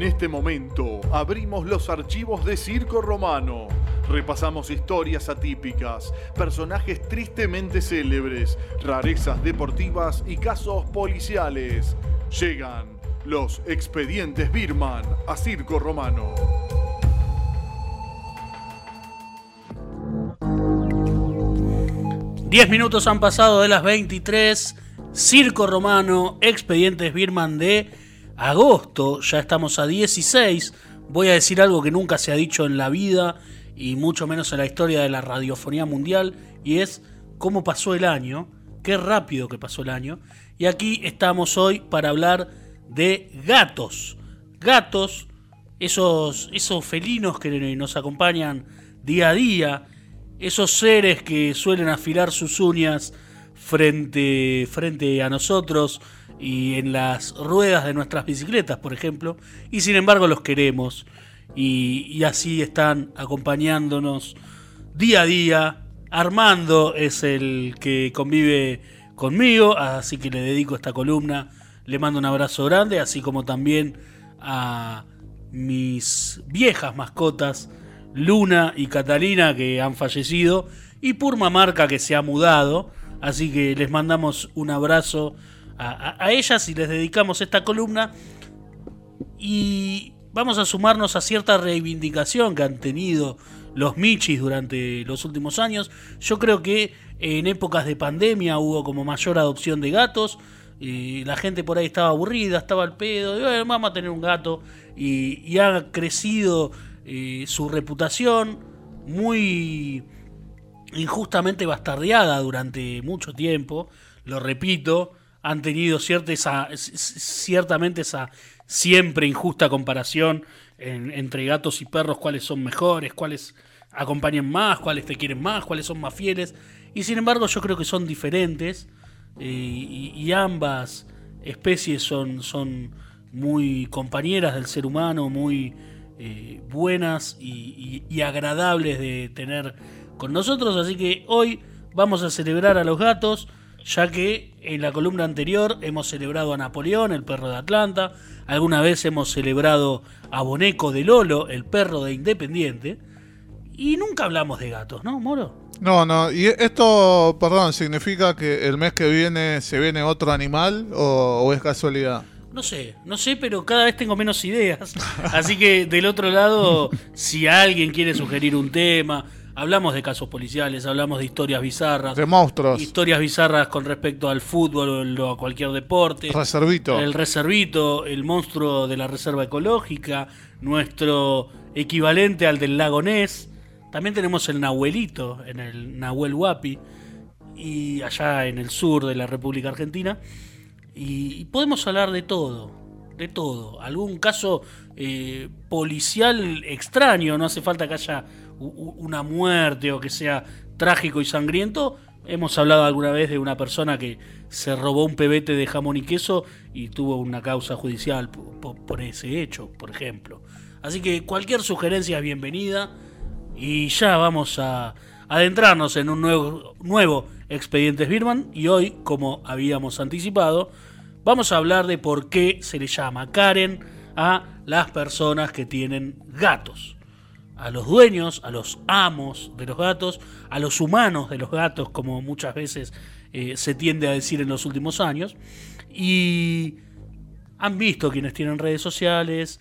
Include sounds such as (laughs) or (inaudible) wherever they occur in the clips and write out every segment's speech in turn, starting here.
En este momento abrimos los archivos de Circo Romano. Repasamos historias atípicas, personajes tristemente célebres, rarezas deportivas y casos policiales. Llegan los expedientes Birman a Circo Romano. Diez minutos han pasado de las 23. Circo Romano, expedientes Birman de agosto. Ya estamos a 16. Voy a decir algo que nunca se ha dicho en la vida y mucho menos en la historia de la radiofonía mundial. Y es cómo pasó el año. Qué rápido que pasó el año. Y aquí estamos hoy para hablar de gatos. Gatos, esos, esos felinos que nos acompañan día a día esos seres que suelen afilar sus uñas frente, frente a nosotros y en las ruedas de nuestras bicicletas, por ejemplo, y sin embargo los queremos y, así están acompañándonos día a día. Armando es el que convive conmigo, así que le dedico esta columna. Le mando un abrazo grande, así como también a mis viejas mascotas Luna y Catalina que han fallecido y Purmamarca que se ha mudado. Así que les mandamos un abrazo a, ellas y les dedicamos esta columna. Y vamos a sumarnos a cierta reivindicación que han tenido los Michis durante los últimos años. Yo creo que en épocas de pandemia hubo como mayor adopción de gatos. Y la gente por ahí estaba aburrida, estaba al pedo, vamos a tener un gato. Y, y ha crecido eh, su reputación muy injustamente bastardeada durante mucho tiempo, lo repito, han tenido cierta esa, ciertamente esa siempre injusta comparación entre gatos y perros, cuáles son mejores, cuáles acompañan más, cuáles te quieren más, cuáles son más fieles, y sin embargo yo creo que son diferentes eh, y, ambas especies son, son muy compañeras del ser humano, muy eh, buenas y, agradables de tener con nosotros. Así que hoy vamos a celebrar a los gatos, ya que en la columna anterior hemos celebrado a Napoleón, el perro de Atlanta. Alguna vez hemos celebrado a Boneco de Lolo, el perro de Independiente. Y nunca hablamos de gatos, ¿no, Moro? No, no, y esto, perdón, ¿significa que el mes que viene se viene otro animal o es casualidad? No sé, no sé, pero cada vez tengo menos ideas. (laughs) Así que del otro lado, si alguien quiere sugerir un tema, hablamos de casos policiales, hablamos de historias bizarras. De monstruos. Historias bizarras con respecto al fútbol o a cualquier deporte. Reservito. El reservito, el monstruo de la reserva ecológica, nuestro equivalente al del lago Ness. También tenemos el Nahuelito en el Nahuel Huapi y allá en el sur de la República Argentina. Y, podemos hablar de todo, de todo. Algún caso eh, policial extraño, no hace falta que haya una muerte o que sea trágico y sangriento. Hemos hablado alguna vez de una persona que se robó un pebete de jamón y queso y tuvo una causa judicial por, ese hecho, por ejemplo. Así que cualquier sugerencia es bienvenida y ya vamos a adentrarnos en un nuevo, nuevo Birman y hoy, como habíamos anticipado, vamos a hablar de por qué se le llama Karen a las personas que tienen gatos. A los dueños, a los amos de los gatos, a los humanos de los gatos, como muchas veces eh, se tiende a decir en los últimos años. Y han visto quienes tienen redes sociales,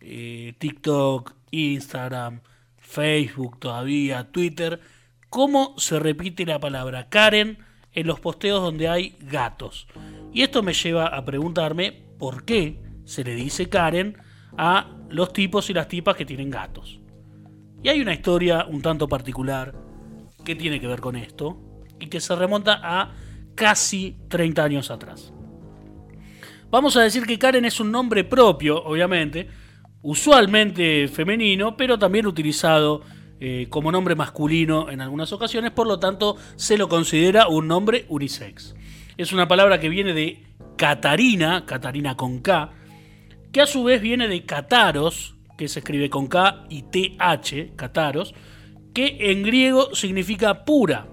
eh, TikTok, Instagram, Facebook todavía, Twitter, cómo se repite la palabra Karen en los posteos donde hay gatos. Y esto me lleva a preguntarme por qué se le dice Karen a los tipos y las tipas que tienen gatos. Y hay una historia un tanto particular que tiene que ver con esto y que se remonta a casi 30 años atrás. Vamos a decir que Karen es un nombre propio, obviamente, usualmente femenino, pero también utilizado eh, como nombre masculino en algunas ocasiones, por lo tanto se lo considera un nombre unisex. Es una palabra que viene de Catarina, Catarina con K, que a su vez viene de Cataros, que se escribe con K y TH, Cataros, que en griego significa pura.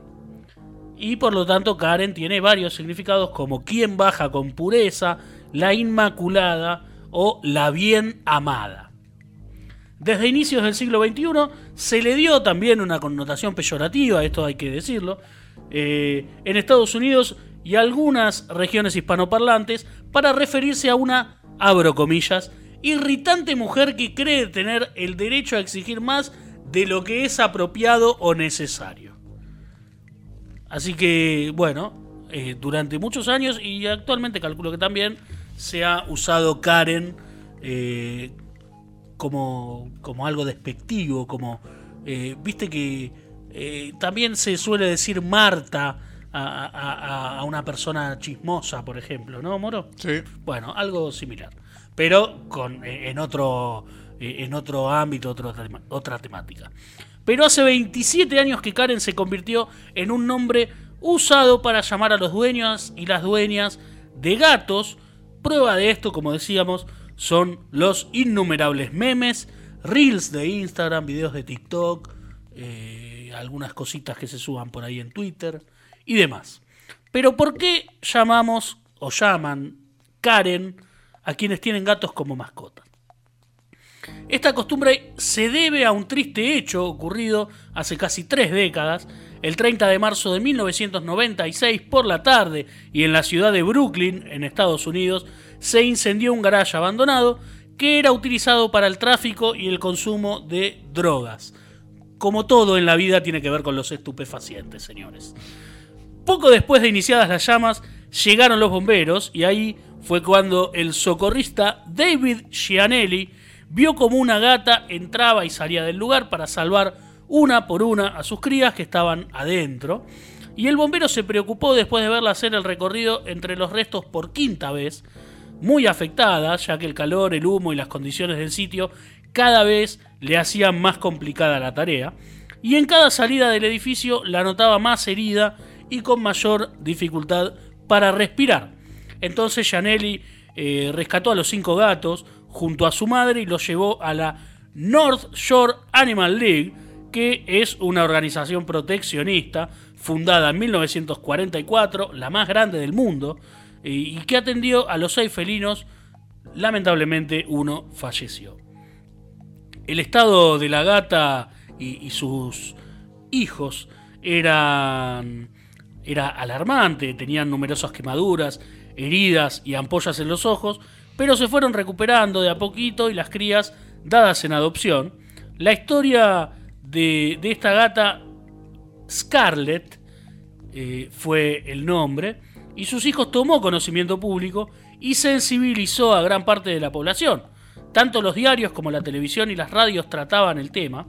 Y por lo tanto Karen tiene varios significados como quien baja con pureza, la inmaculada o la bien amada. Desde inicios del siglo XXI se le dio también una connotación peyorativa, esto hay que decirlo, eh, en Estados Unidos y algunas regiones hispanoparlantes para referirse a una, abro comillas, irritante mujer que cree tener el derecho a exigir más de lo que es apropiado o necesario. Así que, bueno, eh, durante muchos años y actualmente calculo que también se ha usado Karen eh, como, como algo despectivo, como, eh, viste que también se suele decir Marta a, a, una persona chismosa, por ejemplo, ¿no, Moro? Sí. Bueno, algo similar pero con, eh, en, otro, eh, en otro ámbito, otra temática. Pero hace 27 años que Karen se convirtió en un nombre usado para llamar a los dueños y las dueñas de gatos. Prueba de esto, como decíamos, son los innumerables memes, reels de Instagram, videos de TikTok, eh, algunas cositas que se suban por ahí en Twitter y demás. Pero ¿por qué llamamos o llaman Karen a quienes tienen gatos como mascota. Esta costumbre se debe a un triste hecho ocurrido hace casi tres décadas, el 30 de marzo de 1996 por la tarde y en la ciudad de Brooklyn, en Estados Unidos, se incendió un garaje abandonado que era utilizado para el tráfico y el consumo de drogas. Como todo en la vida tiene que ver con los estupefacientes, señores. Poco después de iniciadas las llamas, llegaron los bomberos y ahí fue cuando el socorrista David Gianelli vio como una gata entraba y salía del lugar para salvar una por una a sus crías que estaban adentro. Y el bombero se preocupó después de verla hacer el recorrido entre los restos por quinta vez, muy afectada, ya que el calor, el humo y las condiciones del sitio cada vez le hacían más complicada la tarea. Y en cada salida del edificio la notaba más herida y con mayor dificultad para respirar. Entonces Janelli eh, rescató a los cinco gatos junto a su madre y los llevó a la North Shore Animal League, que es una organización proteccionista fundada en 1944, la más grande del mundo, y que atendió a los seis felinos. Lamentablemente uno falleció. El estado de la gata y, sus hijos eran, era alarmante, tenían numerosas quemaduras, heridas y ampollas en los ojos, pero se fueron recuperando de a poquito y las crías dadas en adopción. La historia de, esta gata, Scarlett, eh, fue el nombre, y sus hijos tomó conocimiento público y sensibilizó a gran parte de la población. Tanto los diarios como la televisión y las radios trataban el tema,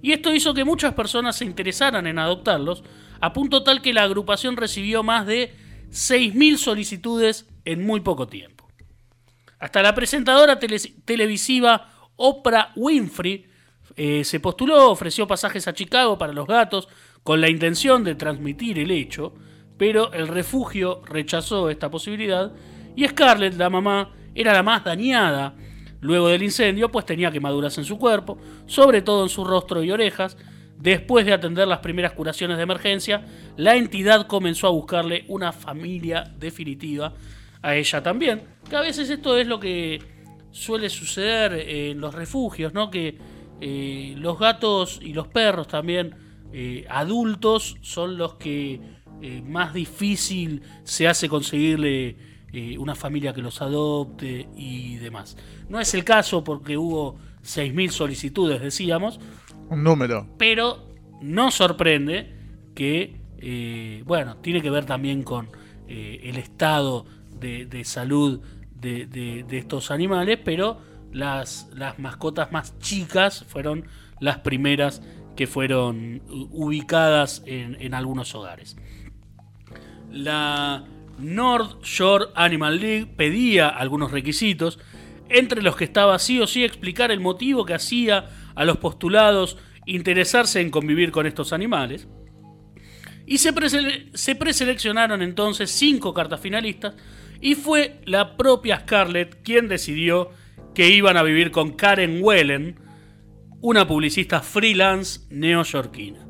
y esto hizo que muchas personas se interesaran en adoptarlos, a punto tal que la agrupación recibió más de 6.000 solicitudes en muy poco tiempo. Hasta la presentadora televisiva Oprah Winfrey eh, se postuló, ofreció pasajes a Chicago para los gatos con la intención de transmitir el hecho, pero el refugio rechazó esta posibilidad y Scarlett, la mamá, era la más dañada luego del incendio, pues tenía quemaduras en su cuerpo, sobre todo en su rostro y orejas, Después de atender las primeras curaciones de emergencia, la entidad comenzó a buscarle una familia definitiva a ella también. Que a veces esto es lo que suele suceder en los refugios, ¿no? Que eh, los gatos y los perros también eh, adultos son los que eh, más difícil se hace conseguirle una familia que los adopte y demás. No es el caso porque hubo 6.000 solicitudes, decíamos, un número. Pero no sorprende que, eh, bueno, tiene que ver también con eh, el estado de, salud de, estos animales, pero las, las mascotas más chicas fueron las primeras que fueron ubicadas en, en algunos hogares. La North Shore Animal League pedía algunos requisitos, entre los que estaba sí o sí explicar el motivo que hacía a los postulados interesarse en convivir con estos animales. Y se, preseleccionaron entonces cinco cartas finalistas y fue la propia Scarlett quien decidió que iban a vivir con Karen Wellen, una publicista freelance neoyorquina.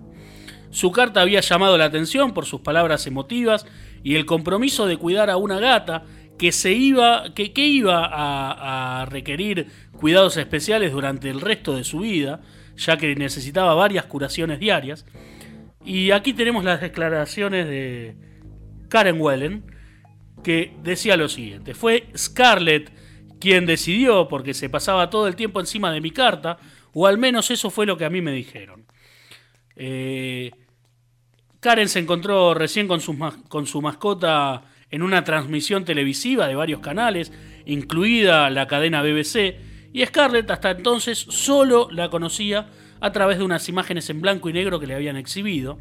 Su carta había llamado la atención por sus palabras emotivas y el compromiso de cuidar a una gata que se iba, que, que iba a, requerir cuidados especiales durante el resto de su vida, ya que necesitaba varias curaciones diarias. Y aquí tenemos las declaraciones de Karen Wellen, que decía lo siguiente, fue Scarlett quien decidió, porque se pasaba todo el tiempo encima de mi carta, o al menos eso fue lo que a mí me dijeron. Eh, Karen se encontró recién con con su mascota en una transmisión televisiva de varios canales, incluida la cadena BBC, y Scarlett hasta entonces solo la conocía a través de unas imágenes en blanco y negro que le habían exhibido.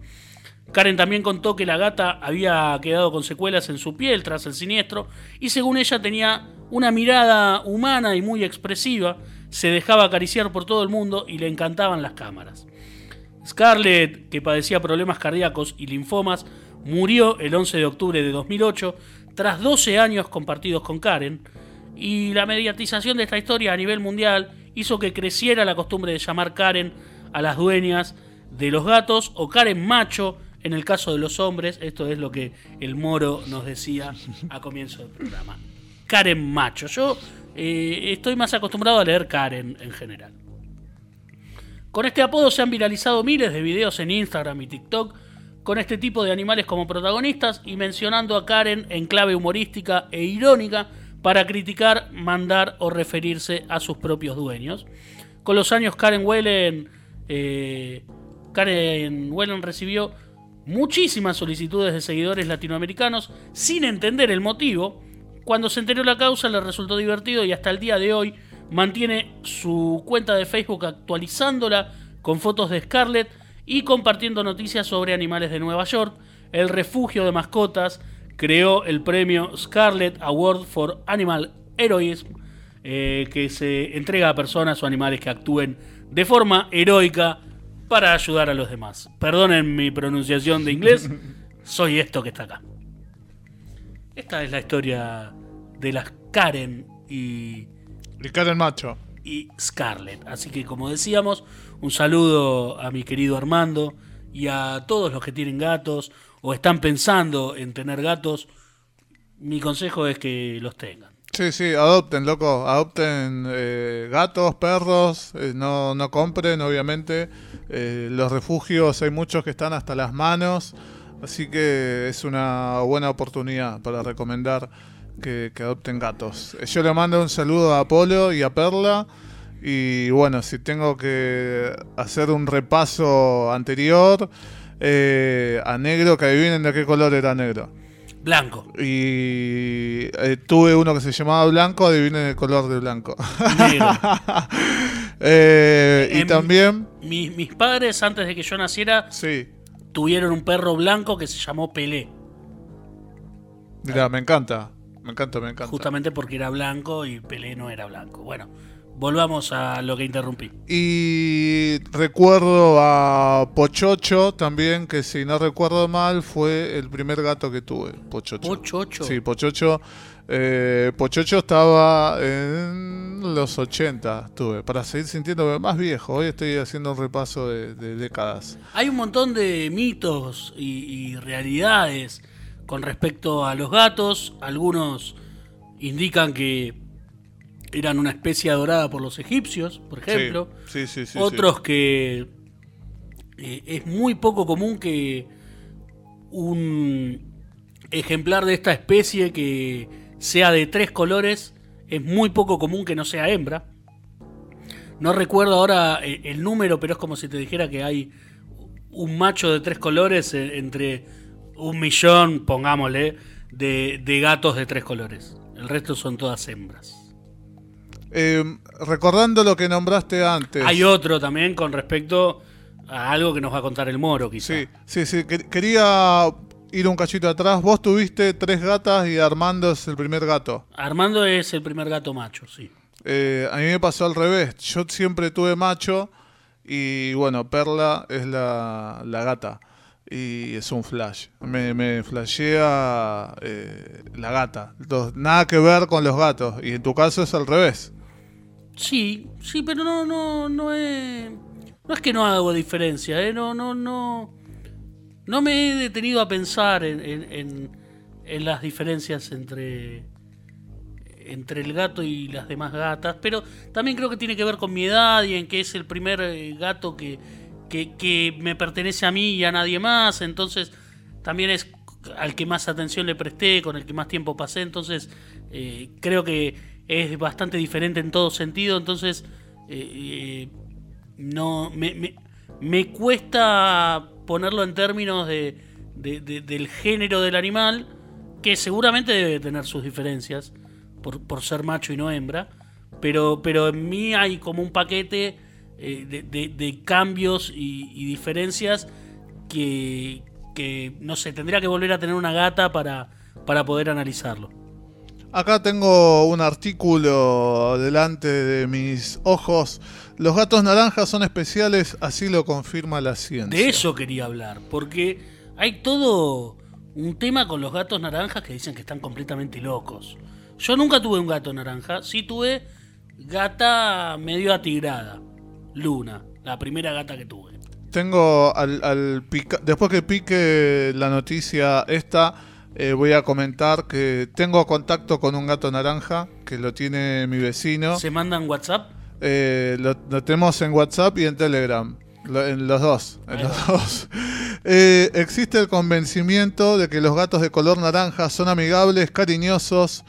Karen también contó que la gata había quedado con secuelas en su piel tras el siniestro y según ella tenía una mirada humana y muy expresiva, se dejaba acariciar por todo el mundo y le encantaban las cámaras. Scarlett, que padecía problemas cardíacos y linfomas, murió el 11 de octubre de 2008 tras 12 años compartidos con Karen y la mediatización de esta historia a nivel mundial hizo que creciera la costumbre de llamar Karen a las dueñas de los gatos o Karen macho en el caso de los hombres. Esto es lo que el moro nos decía a comienzo del programa. Karen macho. Yo eh, estoy más acostumbrado a leer Karen en general. Con este apodo se han viralizado miles de videos en Instagram y TikTok con este tipo de animales como protagonistas y mencionando a Karen en clave humorística e irónica para criticar, mandar o referirse a sus propios dueños. Con los años Karen Wellen, eh, Karen recibió muchísimas solicitudes de seguidores latinoamericanos sin entender el motivo. Cuando se enteró la causa le resultó divertido y hasta el día de hoy mantiene su cuenta de Facebook actualizándola con fotos de Scarlett y compartiendo noticias sobre animales de Nueva York. El refugio de mascotas creó el premio Scarlett Award for Animal Heroism, eh, que se entrega a personas o animales que actúen de forma heroica para ayudar a los demás. Perdonen mi pronunciación de inglés, (laughs) soy esto que está acá. Esta es la historia de las Karen y Y Karen Macho. y Scarlett. Así que como decíamos, un saludo a mi querido Armando y a todos los que tienen gatos o están pensando en tener gatos. Mi consejo es que los tengan. Sí, sí, adopten, loco. Adopten eh, gatos, perros. eh, no, no compren, obviamente. Eh, los refugios hay muchos que están hasta las manos. Así que es una buena oportunidad para recomendar que, que adopten gatos. Yo le mando un saludo a Apolo y a Perla. Y bueno, si tengo que hacer un repaso anterior, eh, a negro, que adivinen de qué color era negro. Blanco, Y eh, tuve uno que se llamaba Blanco, adivinen el color de Blanco. negro. (laughs) Eh, y Em, también, mis, mis padres, antes de que yo naciera, sí, tuvieron un perro blanco que se llamó Pelé. mira, me encanta, me encanta, me encanta. Justamente porque era blanco y Pelé no era blanco. Bueno, volvamos a lo que interrumpí. Y recuerdo a Pochocho también, que si no recuerdo mal, fue el primer gato que tuve, Pochocho. Pochocho. Sí, Pochocho. eh, Pochocho estaba en los 80, estuve, para seguir sintiéndome más viejo. Hoy estoy haciendo un repaso de, de décadas. Hay un montón de mitos y, y realidades con respecto a los gatos. Algunos indican que eran una especie adorada por los egipcios, por ejemplo. Sí, sí, sí. Otros que eh, es muy poco común que un ejemplar de esta especie que sea de tres colores, es muy poco común que no sea hembra. No recuerdo ahora eh, el número, pero es como si te dijera que hay un macho de tres colores eh, entre un millón, pongámosle, de, de gatos de tres colores. El resto son todas hembras. Eh, recordando lo que nombraste antes. Hay otro también con respecto a algo que nos va a contar el moro, quizá. Sí, sí, sí. que- Quería ir un cachito atrás. Vos tuviste tres gatas y Armando es el primer gato. Armando es el primer gato macho, sí. Eh, a mí me pasó al revés. Yo siempre tuve macho y bueno, Perla es la, la gata. Y es un flash. Me, flashea eh, la gata. Entonces, nada que ver con los gatos. Y en tu caso es al revés. Sí, sí, pero no, no, no es. No es que no hago diferencia, ¿eh? No, no, no. No me he detenido a pensar en, en- en- en las diferencias entre, entre el gato y las demás gatas, pero también creo que tiene que ver con mi edad y en que es el primer eh, gato que, que, me pertenece a mí y a nadie más, entonces también es al que más atención le presté, con el que más tiempo pasé, entonces eh, creo que es bastante diferente en todo sentido, entonces no me, me, cuesta ponerlo en términos de, del género del animal, que seguramente debe tener sus diferencias por, ser macho y no hembra, pero, pero en mí hay como un paquete eh, de, cambios y, diferencias que, que, no sé, tendría que volver a tener una gata para, para poder analizarlo. Acá tengo un artículo delante de mis ojos. Los gatos naranjas son especiales, así lo confirma la ciencia. De eso quería hablar, porque hay todo un tema con los gatos naranjas que dicen que están completamente locos. Yo nunca tuve un gato naranja, sí tuve gata medio atigrada, Luna, la primera gata que tuve. Tengo al, al después que pique la noticia esta, eh, voy a comentar que tengo contacto con un gato naranja que lo tiene mi vecino. ¿Se mandan WhatsApp? Eh, lo, tenemos en WhatsApp y en Telegram. en los dos. En los dos. (laughs) Eh, existe el convencimiento de que los gatos de color naranja son amigables, cariñosos,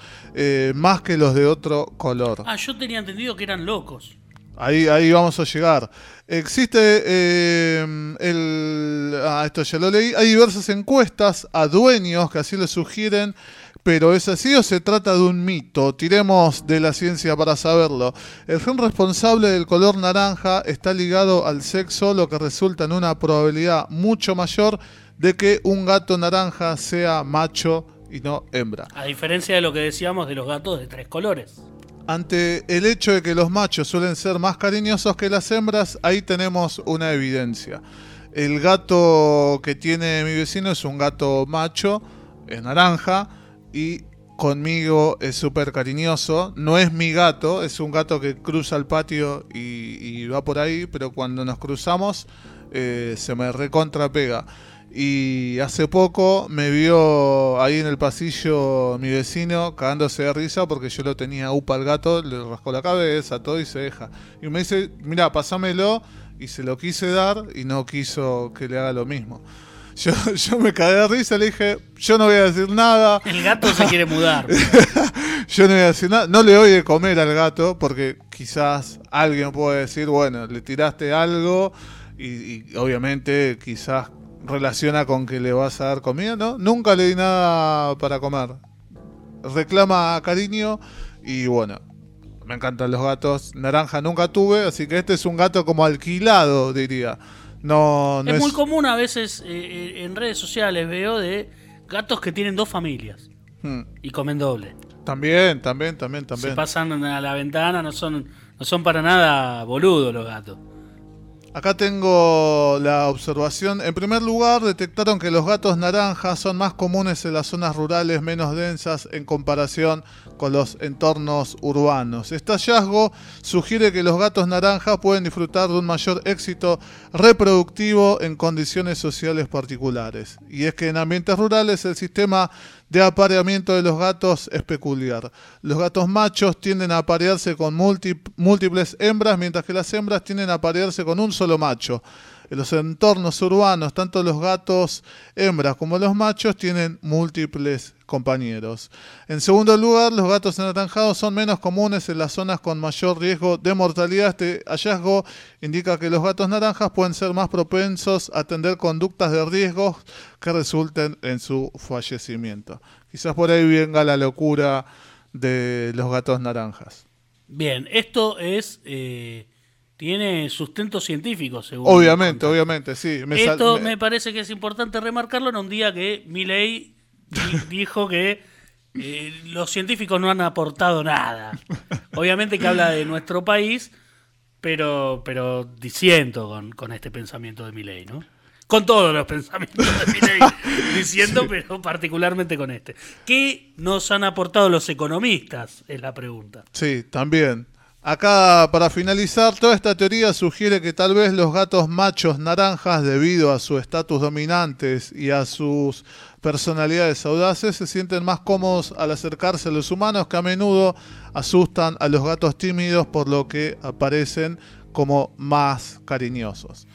más que los de otro color. Ah, yo tenía entendido que eran locos. Ahí, ahí vamos a llegar. Existe eh, el. Ah, esto ya lo leí. Hay diversas encuestas a dueños que así lo sugieren. Pero ¿es así o se trata de un mito? Tiremos de la ciencia para saberlo. El gen responsable del color naranja está ligado al sexo, lo que resulta en una probabilidad mucho mayor de que un gato naranja sea macho y no hembra. A diferencia de lo que decíamos de los gatos de tres colores. Ante el hecho de que los machos suelen ser más cariñosos que las hembras, ahí tenemos una evidencia. El gato que tiene mi vecino es un gato macho, es naranja, y conmigo es súper cariñoso. No es mi gato, es un gato que cruza el patio y, va por ahí, pero cuando nos cruzamos eh, se me recontrapega. Y hace poco me vio ahí en el pasillo mi vecino cagándose de risa porque yo lo tenía upa al gato, le rascó la cabeza, todo y se deja. Y me dice, mira, pasámelo. Y se lo quise dar y no quiso que le haga lo mismo. (laughs) Yo, yo me cagué de risa, le dije, yo no voy a decir nada. El gato se quiere mudar. (laughs) yo no voy a decir nada. No le doy de comer al gato porque quizás alguien puede decir, bueno, le tiraste algo y, y obviamente quizás relaciona con que le vas a dar comida, ¿no? Nunca le di nada para comer. Reclama cariño y bueno, me encantan los gatos. Naranja nunca tuve, así que este es un gato como alquilado, diría. No, es, muy común a veces eh, eh, en redes sociales, veo de gatos que tienen dos familias hmm. y comen doble. También, también, también, también. Se pasan a la ventana, no son, no son para nada boludos los gatos. Acá tengo la observación. En primer lugar, detectaron que los gatos naranjas son más comunes en las zonas rurales menos densas en comparación con los entornos urbanos. Este hallazgo sugiere que los gatos naranjas pueden disfrutar de un mayor éxito reproductivo en condiciones sociales particulares. Y es que en ambientes rurales el sistema de apareamiento de los gatos es peculiar. Los gatos machos tienden a aparearse con múltiples hembras, mientras que las hembras tienden a aparearse con un solo macho. En los entornos urbanos, tanto los gatos hembras como los machos tienen múltiples compañeros. En segundo lugar, los gatos anaranjados son menos comunes en las zonas con mayor riesgo de mortalidad. Este hallazgo indica que los gatos naranjas pueden ser más propensos a atender conductas de riesgo que resulten en su fallecimiento. Quizás por ahí venga la locura de los gatos naranjas. Bien, esto es eh, tiene sustento científico, seguro. Obviamente, obviamente, sí. Esto me... parece que es importante remarcarlo en un día que Milley (laughs) dijo que eh, los científicos no han aportado nada. Obviamente que habla de nuestro país, pero, pero diciendo con, con este pensamiento de Milley, ¿no? Con todos los pensamientos de Milley (laughs) diciendo, pero particularmente con este. ¿Qué nos han aportado los economistas? Es la pregunta. Sí, también. Acá, para finalizar, toda esta teoría sugiere que tal vez los gatos machos naranjas, debido a su estatus dominantes y a sus personalidades audaces, se sienten más cómodos al acercarse a los humanos que a menudo asustan a los gatos tímidos por lo que aparecen como más cariñosos.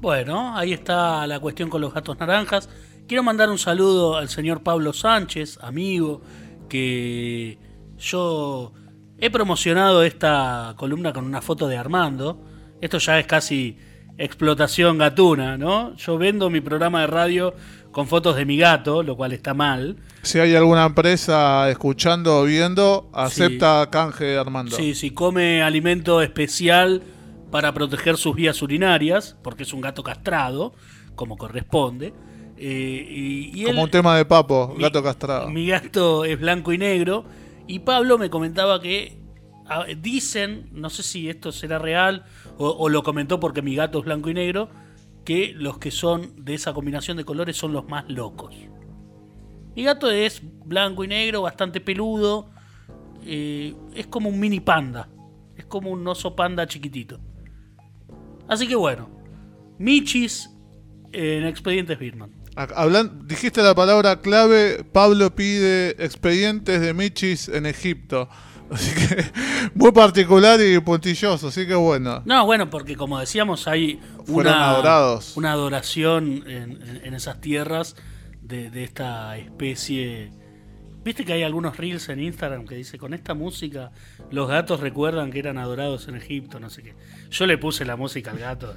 Bueno, ahí está la cuestión con los gatos naranjas. Quiero mandar un saludo al señor Pablo Sánchez, amigo, que yo he promocionado esta columna con una foto de Armando. Esto ya es casi explotación gatuna, ¿no? Yo vendo mi programa de radio con fotos de mi gato, lo cual está mal. Si hay alguna empresa escuchando o viendo, acepta canje de Armando. Sí, si come alimento especial para proteger sus vías urinarias, porque es un gato castrado, como corresponde. Eh, y, como un tema de papo, gato castrado. Mi gato es blanco y negro. Y Pablo me comentaba que dicen, no sé si esto será real o, lo comentó porque mi gato es blanco y negro, que los que son de esa combinación de colores son los más locos. Mi gato es blanco y negro, bastante peludo, eh, es como un mini panda, es como un oso panda chiquitito. Así que bueno, Michis en Expedientes Birman. Hablan, dijiste la palabra clave, Pablo pide expedientes de Michis en Egipto. (laughs) Así que muy particular y puntilloso, así que bueno. No, bueno, porque como decíamos, hay una, una adoración en, esas tierras de, de, esta especie. Viste que hay algunos reels en Instagram que dice, con esta música los gatos recuerdan que eran adorados en Egipto, no sé qué. Yo le puse la música al gato.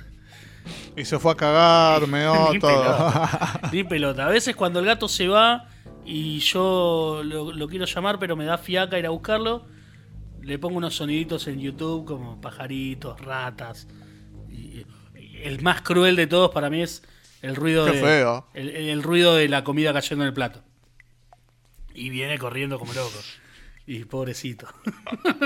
Y se fue a cagar, meó (laughs) todo. (laughs) Ni pelota. A veces cuando el gato se va y yo lo, quiero llamar, pero me da fiaca ir a buscarlo, le pongo unos soniditos en YouTube como pajaritos, ratas. Y, el más cruel de todos para mí es el ruido de El, ruido de la comida cayendo en el plato. Y viene corriendo como loco. Y pobrecito.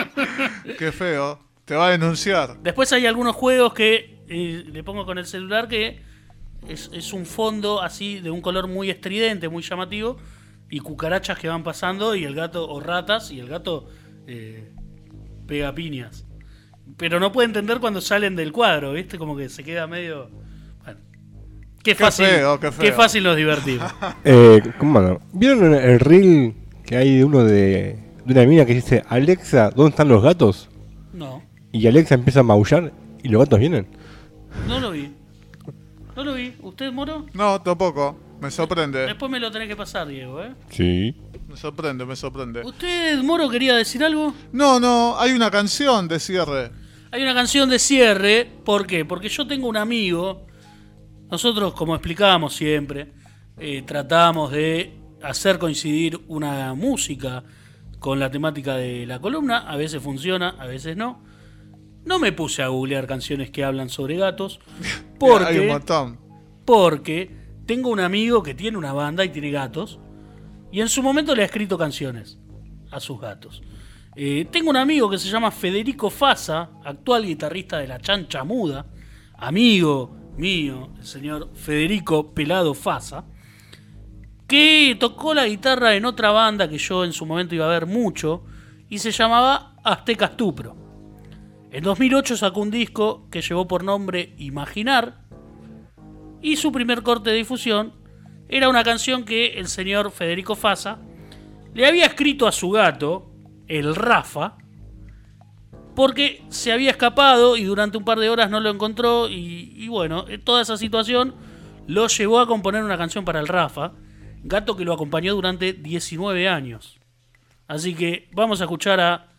(laughs) Qué feo. Te va a denunciar. Después hay algunos juegos que eh, le pongo con el celular que es, un fondo así de un color muy estridente, muy llamativo, y cucarachas que van pasando y el gato, o ratas, y el gato eh, pega piñas. Pero no puede entender cuando salen del cuadro, ¿viste? Como que se queda medio... Bueno, qué fácil, qué, fácil nos divertimos. (laughs) Eh, ¿cómo ¿Vieron el reel que hay de uno de, de una mina que dice, Alexa, ¿dónde están los gatos? No. Y Alexa empieza a maullar y los gatos vienen. No lo vi. No lo vi. ¿Usted, Moro? No, tampoco. Me sorprende. Después me lo tenés que pasar, Diego, ¿eh? Sí. Me sorprende, me sorprende. ¿Usted, Moro, quería decir algo? No, no, hay una canción de cierre. Hay una canción de cierre. ¿Por qué? Porque yo tengo un amigo. Nosotros, como explicábamos siempre, eh, tratamos de hacer coincidir una música con la temática de la columna. A veces funciona, a veces no. No me puse a googlear canciones que hablan sobre gatos. Porque, (laughs) Hay un montón. Porque tengo un amigo que tiene una banda y tiene gatos. Y en su momento le ha escrito canciones a sus gatos. Eh, tengo un amigo que se llama Federico Fasa, actual guitarrista de la Chancha Muda, amigo mío, el señor Federico Pelado Fasa, que tocó la guitarra en otra banda que yo en su momento iba a ver mucho y se llamaba Aztecas Tupro. En 2008 sacó un disco que llevó por nombre Imaginar y su primer corte de difusión era una canción que el señor Federico Fasa le había escrito a su gato, el Rafa, porque se había escapado y durante un par de horas no lo encontró y, y bueno, toda esa situación lo llevó a componer una canción para el Rafa, gato que lo acompañó durante 19 años. Así que vamos a escuchar a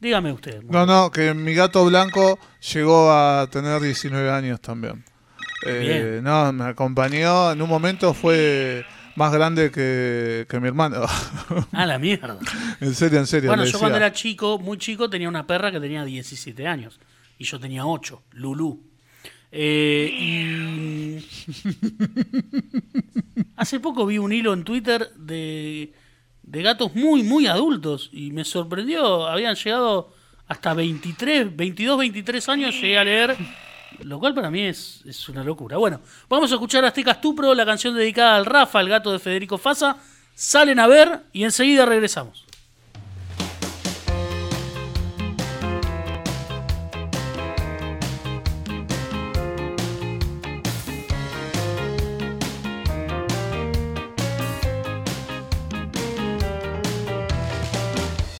Dígame usted. No, no, que mi gato blanco llegó a tener 19 años también. Eh, no, me acompañó. En un momento fue más grande que, mi hermano. Ah, la mierda. (laughs) en serio, en serio. Bueno, yo cuando era chico, muy chico, tenía una perra que tenía 17 años. Y yo tenía 8, Lulu. Eh, y. (laughs) Hace poco vi un hilo en Twitter de de gatos muy, muy adultos. Y me sorprendió, habían llegado hasta 23, 22, 23 años, llegué a leer, lo cual para mí es, es una locura. Bueno, vamos a escuchar a Aztecas Tupro, la canción dedicada al Rafa, el gato de Federico Fasa. Salen a ver y enseguida regresamos.